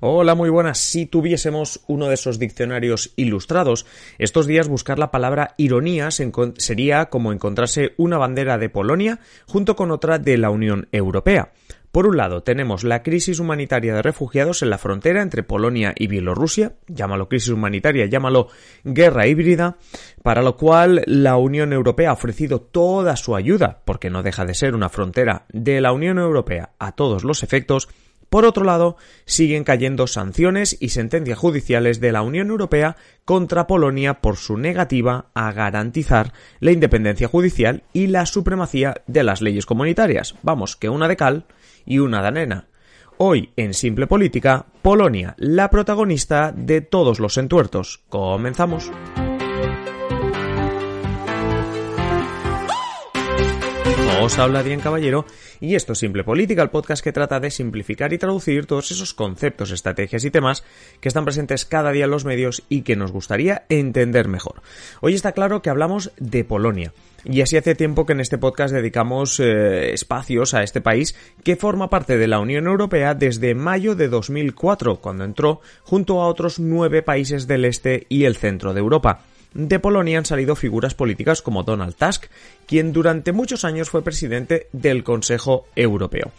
Hola, muy buenas. Si tuviésemos uno de esos diccionarios ilustrados, estos días buscar la palabra ironía sería como encontrarse una bandera de Polonia junto con otra de la Unión Europea. Por un lado, tenemos la crisis humanitaria de refugiados en la frontera entre Polonia y Bielorrusia, llámalo crisis humanitaria, llámalo guerra híbrida, para lo cual la Unión Europea ha ofrecido toda su ayuda, porque no deja de ser una frontera de la Unión Europea a todos los efectos, por otro lado, siguen cayendo sanciones y sentencias judiciales de la Unión Europea contra Polonia por su negativa a garantizar la independencia judicial y la supremacía de las leyes comunitarias. Vamos, que una de cal y una danena. Hoy, en Simple Política, Polonia, la protagonista de todos los entuertos. Comenzamos. Os habla Adrián Caballero y esto es Simple Política, el podcast que trata de simplificar y traducir todos esos conceptos, estrategias y temas que están presentes cada día en los medios y que nos gustaría entender mejor. Hoy está claro que hablamos de Polonia. Y así hace tiempo que en este podcast dedicamos eh, espacios a este país que forma parte de la Unión Europea desde mayo de 2004, cuando entró junto a otros nueve países del este y el centro de Europa. De Polonia han salido figuras políticas como Donald Tusk, quien durante muchos años fue presidente del Consejo Europeo.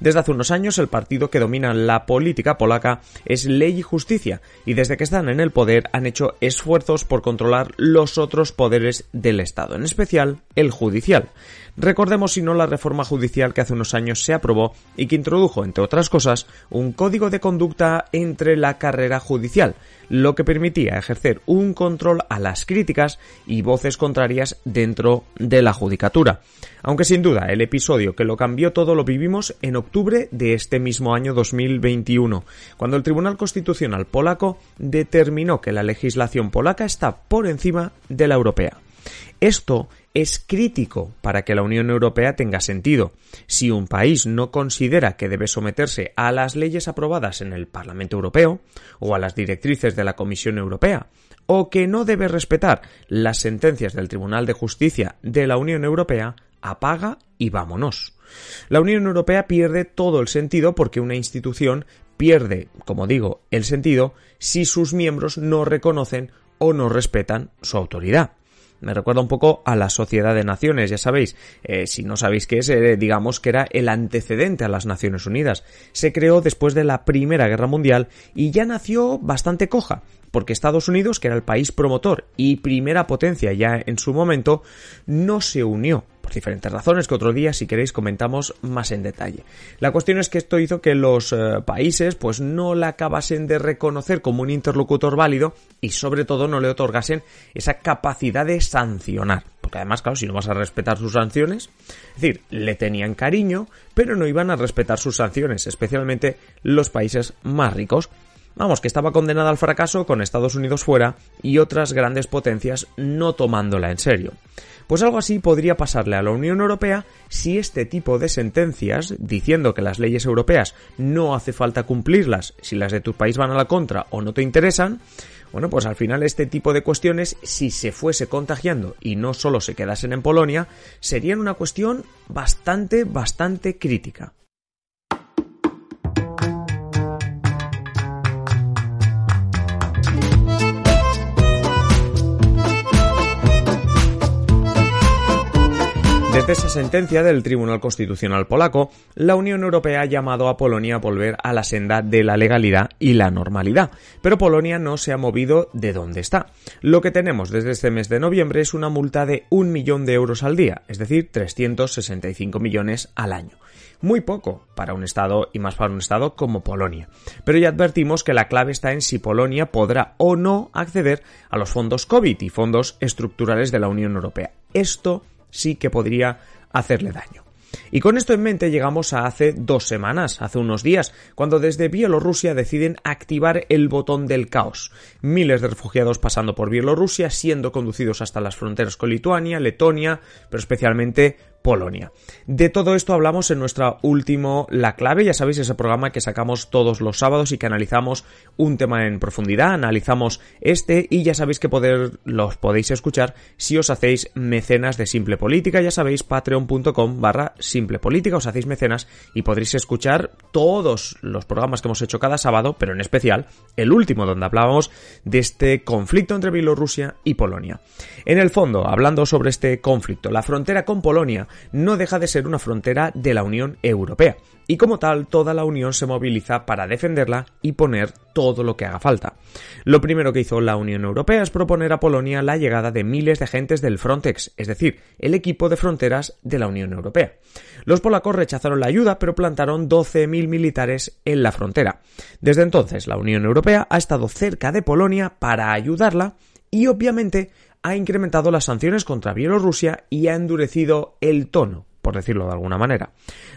Desde hace unos años el partido que domina la política polaca es Ley y Justicia y desde que están en el poder han hecho esfuerzos por controlar los otros poderes del Estado, en especial el judicial. Recordemos si no la reforma judicial que hace unos años se aprobó y que introdujo, entre otras cosas, un código de conducta entre la carrera judicial, lo que permitía ejercer un control a las críticas y voces contrarias dentro de la judicatura. Aunque sin duda el episodio que lo cambió todo lo vivimos en octubre de este mismo año 2021, cuando el Tribunal Constitucional polaco determinó que la legislación polaca está por encima de la europea. Esto es crítico para que la Unión Europea tenga sentido. Si un país no considera que debe someterse a las leyes aprobadas en el Parlamento Europeo o a las directrices de la Comisión Europea, o que no debe respetar las sentencias del Tribunal de Justicia de la Unión Europea, apaga y vámonos. La Unión Europea pierde todo el sentido porque una institución pierde, como digo, el sentido si sus miembros no reconocen o no respetan su autoridad. Me recuerda un poco a la Sociedad de Naciones, ya sabéis, eh, si no sabéis qué es, eh, digamos que era el antecedente a las Naciones Unidas. Se creó después de la Primera Guerra Mundial y ya nació bastante coja, porque Estados Unidos, que era el país promotor y primera potencia ya en su momento, no se unió por diferentes razones que otro día si queréis comentamos más en detalle. La cuestión es que esto hizo que los eh, países pues no la acabasen de reconocer como un interlocutor válido y sobre todo no le otorgasen esa capacidad de sancionar. Porque además, claro, si no vas a respetar sus sanciones, es decir, le tenían cariño, pero no iban a respetar sus sanciones, especialmente los países más ricos. Vamos, que estaba condenada al fracaso con Estados Unidos fuera y otras grandes potencias no tomándola en serio. Pues algo así podría pasarle a la Unión Europea si este tipo de sentencias, diciendo que las leyes europeas no hace falta cumplirlas si las de tu país van a la contra o no te interesan, bueno, pues al final este tipo de cuestiones, si se fuese contagiando y no solo se quedasen en Polonia, serían una cuestión bastante, bastante crítica. Desde esa sentencia del Tribunal Constitucional polaco, la Unión Europea ha llamado a Polonia a volver a la senda de la legalidad y la normalidad, pero Polonia no se ha movido de donde está. Lo que tenemos desde este mes de noviembre es una multa de un millón de euros al día, es decir, 365 millones al año. Muy poco para un Estado y más para un Estado como Polonia. Pero ya advertimos que la clave está en si Polonia podrá o no acceder a los fondos COVID y fondos estructurales de la Unión Europea. Esto sí que podría hacerle daño. Y con esto en mente llegamos a hace dos semanas, hace unos días, cuando desde Bielorrusia deciden activar el botón del caos. Miles de refugiados pasando por Bielorrusia, siendo conducidos hasta las fronteras con Lituania, Letonia, pero especialmente Polonia. De todo esto hablamos en nuestra último La Clave, ya sabéis, ese programa que sacamos todos los sábados y que analizamos un tema en profundidad, analizamos este y ya sabéis que poder, los podéis escuchar si os hacéis mecenas de Simple Política, ya sabéis, patreon.com barra Simple Política, os hacéis mecenas y podréis escuchar todos los programas que hemos hecho cada sábado, pero en especial el último donde hablábamos de este conflicto entre Bielorrusia y Polonia. En el fondo, hablando sobre este conflicto, la frontera con Polonia no deja de ser una frontera de la Unión Europea, y como tal toda la Unión se moviliza para defenderla y poner todo lo que haga falta. Lo primero que hizo la Unión Europea es proponer a Polonia la llegada de miles de agentes del Frontex, es decir, el equipo de fronteras de la Unión Europea. Los polacos rechazaron la ayuda, pero plantaron 12.000 militares en la frontera. Desde entonces, la Unión Europea ha estado cerca de Polonia para ayudarla y obviamente ha incrementado las sanciones contra Bielorrusia y ha endurecido el tono por decirlo de alguna manera.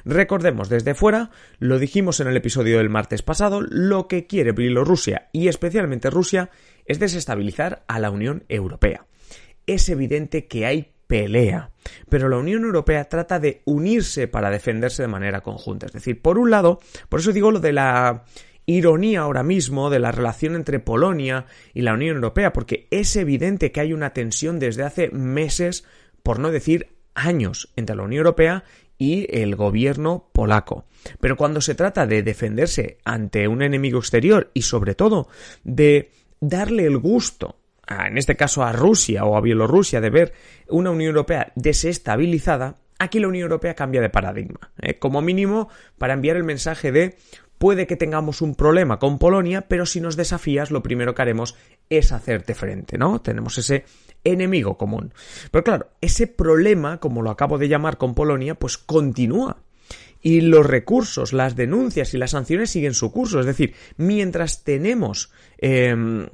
Recordemos desde fuera, lo dijimos en el episodio del martes pasado, lo que quiere Bielorrusia y especialmente Rusia es desestabilizar a la Unión Europea. Es evidente que hay pelea, pero la Unión Europea trata de unirse para defenderse de manera conjunta. Es decir, por un lado, por eso digo lo de la ironía ahora mismo de la relación entre Polonia y la Unión Europea, porque es evidente que hay una tensión desde hace meses, por no decir años, entre la Unión Europea y el gobierno polaco. Pero cuando se trata de defenderse ante un enemigo exterior y sobre todo de darle el gusto, en este caso a Rusia o a Bielorrusia, de ver una Unión Europea desestabilizada, aquí la Unión Europea cambia de paradigma. ¿eh? Como mínimo para enviar el mensaje de puede que tengamos un problema con Polonia, pero si nos desafías, lo primero que haremos es hacerte frente, ¿no? Tenemos ese enemigo común. Pero claro, ese problema, como lo acabo de llamar con Polonia, pues continúa. Y los recursos, las denuncias y las sanciones siguen su curso. Es decir, mientras tenemos em,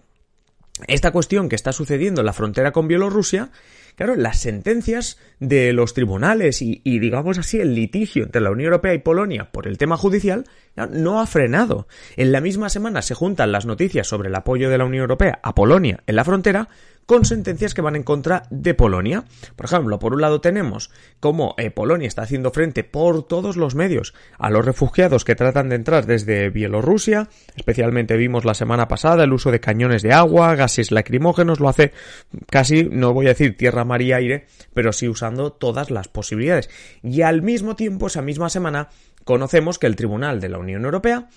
esta cuestión que está sucediendo en la frontera con Bielorrusia, Claro, las sentencias de los tribunales y, digamos así, el litigio entre la Unión Europea y Polonia por el tema judicial no ha frenado. En la misma semana se juntan las noticias sobre el apoyo de la Unión Europea a Polonia en la frontera con sentencias que van en contra de Polonia. Por ejemplo, por un lado tenemos cómo eh, Polonia está haciendo frente por todos los medios a los refugiados que tratan de entrar desde Bielorrusia, especialmente vimos la semana pasada el uso de cañones de agua, gases lacrimógenos, lo hace casi, no voy a decir tierra, mar y aire, pero sí usando todas las posibilidades. Y al mismo tiempo, esa misma semana, conocemos que el Tribunal de la Unión Europea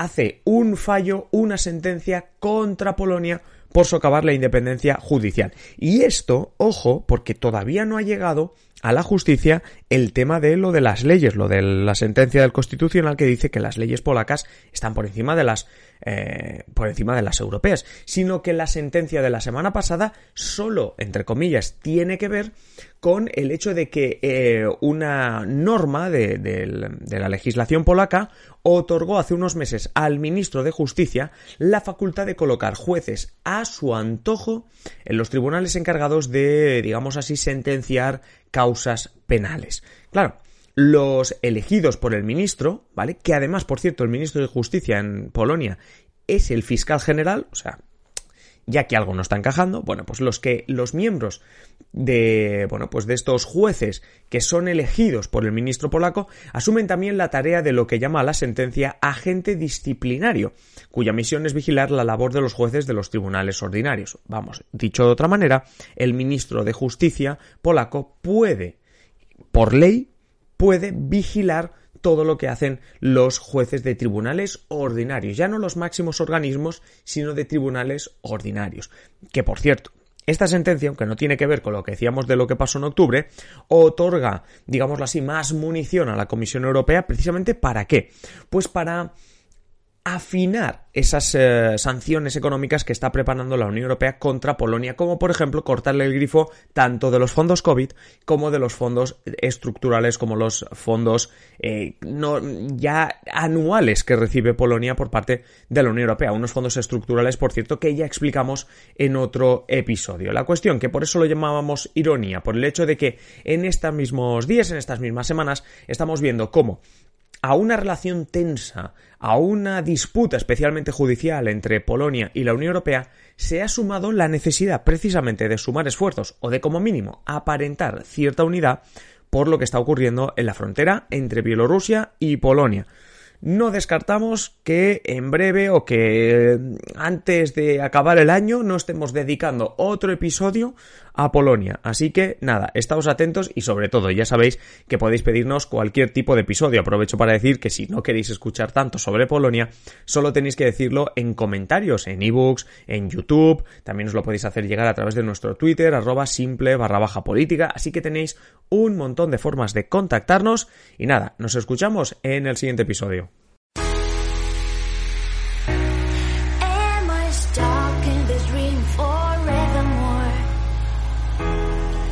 hace un fallo, una sentencia contra Polonia por socavar la independencia judicial. Y esto, ojo, porque todavía no ha llegado a la justicia el tema de lo de las leyes, lo de la sentencia del Constitucional que dice que las leyes polacas están por encima de las eh, por encima de las europeas, sino que la sentencia de la semana pasada solo, entre comillas, tiene que ver con el hecho de que eh, una norma de, de la legislación polaca otorgó hace unos meses al ministro de Justicia la facultad de colocar jueces a su antojo en los tribunales encargados de, digamos así, sentenciar causas penales. Claro, los elegidos por el ministro, ¿vale? Que además, por cierto, el ministro de Justicia en Polonia es el fiscal general, o sea, ya que algo no está encajando, bueno, pues los que los miembros de, bueno, pues de estos jueces que son elegidos por el ministro polaco asumen también la tarea de lo que llama la sentencia agente disciplinario, cuya misión es vigilar la labor de los jueces de los tribunales ordinarios. Vamos, dicho de otra manera, el ministro de Justicia polaco puede, por ley, puede vigilar todo lo que hacen los jueces de tribunales ordinarios, ya no los máximos organismos, sino de tribunales ordinarios. Que por cierto, esta sentencia, aunque no tiene que ver con lo que decíamos de lo que pasó en octubre, otorga, digámoslo así, más munición a la Comisión Europea precisamente para qué? Pues para afinar esas eh, sanciones económicas que está preparando la Unión Europea contra Polonia, como por ejemplo cortarle el grifo tanto de los fondos COVID como de los fondos estructurales, como los fondos eh, ya anuales que recibe Polonia por parte de la Unión Europea. Unos fondos estructurales, por cierto, que ya explicamos en otro episodio. La cuestión, que por eso lo llamábamos ironía, por el hecho de que en estos mismos días, en estas mismas semanas, estamos viendo cómo a una relación tensa, a una disputa especialmente judicial entre Polonia y la Unión Europea, se ha sumado la necesidad precisamente de sumar esfuerzos o de como mínimo aparentar cierta unidad por lo que está ocurriendo en la frontera entre Bielorrusia y Polonia. No descartamos que en breve o que antes de acabar el año no estemos dedicando otro episodio a Polonia. Así que nada, estáos atentos y sobre todo ya sabéis que podéis pedirnos cualquier tipo de episodio. Aprovecho para decir que si no queréis escuchar tanto sobre Polonia, solo tenéis que decirlo en comentarios, en ebooks, en YouTube. También os lo podéis hacer llegar a través de nuestro Twitter, arroba simple barra baja política. Así que tenéis un montón de formas de contactarnos. Y nada, nos escuchamos en el siguiente episodio.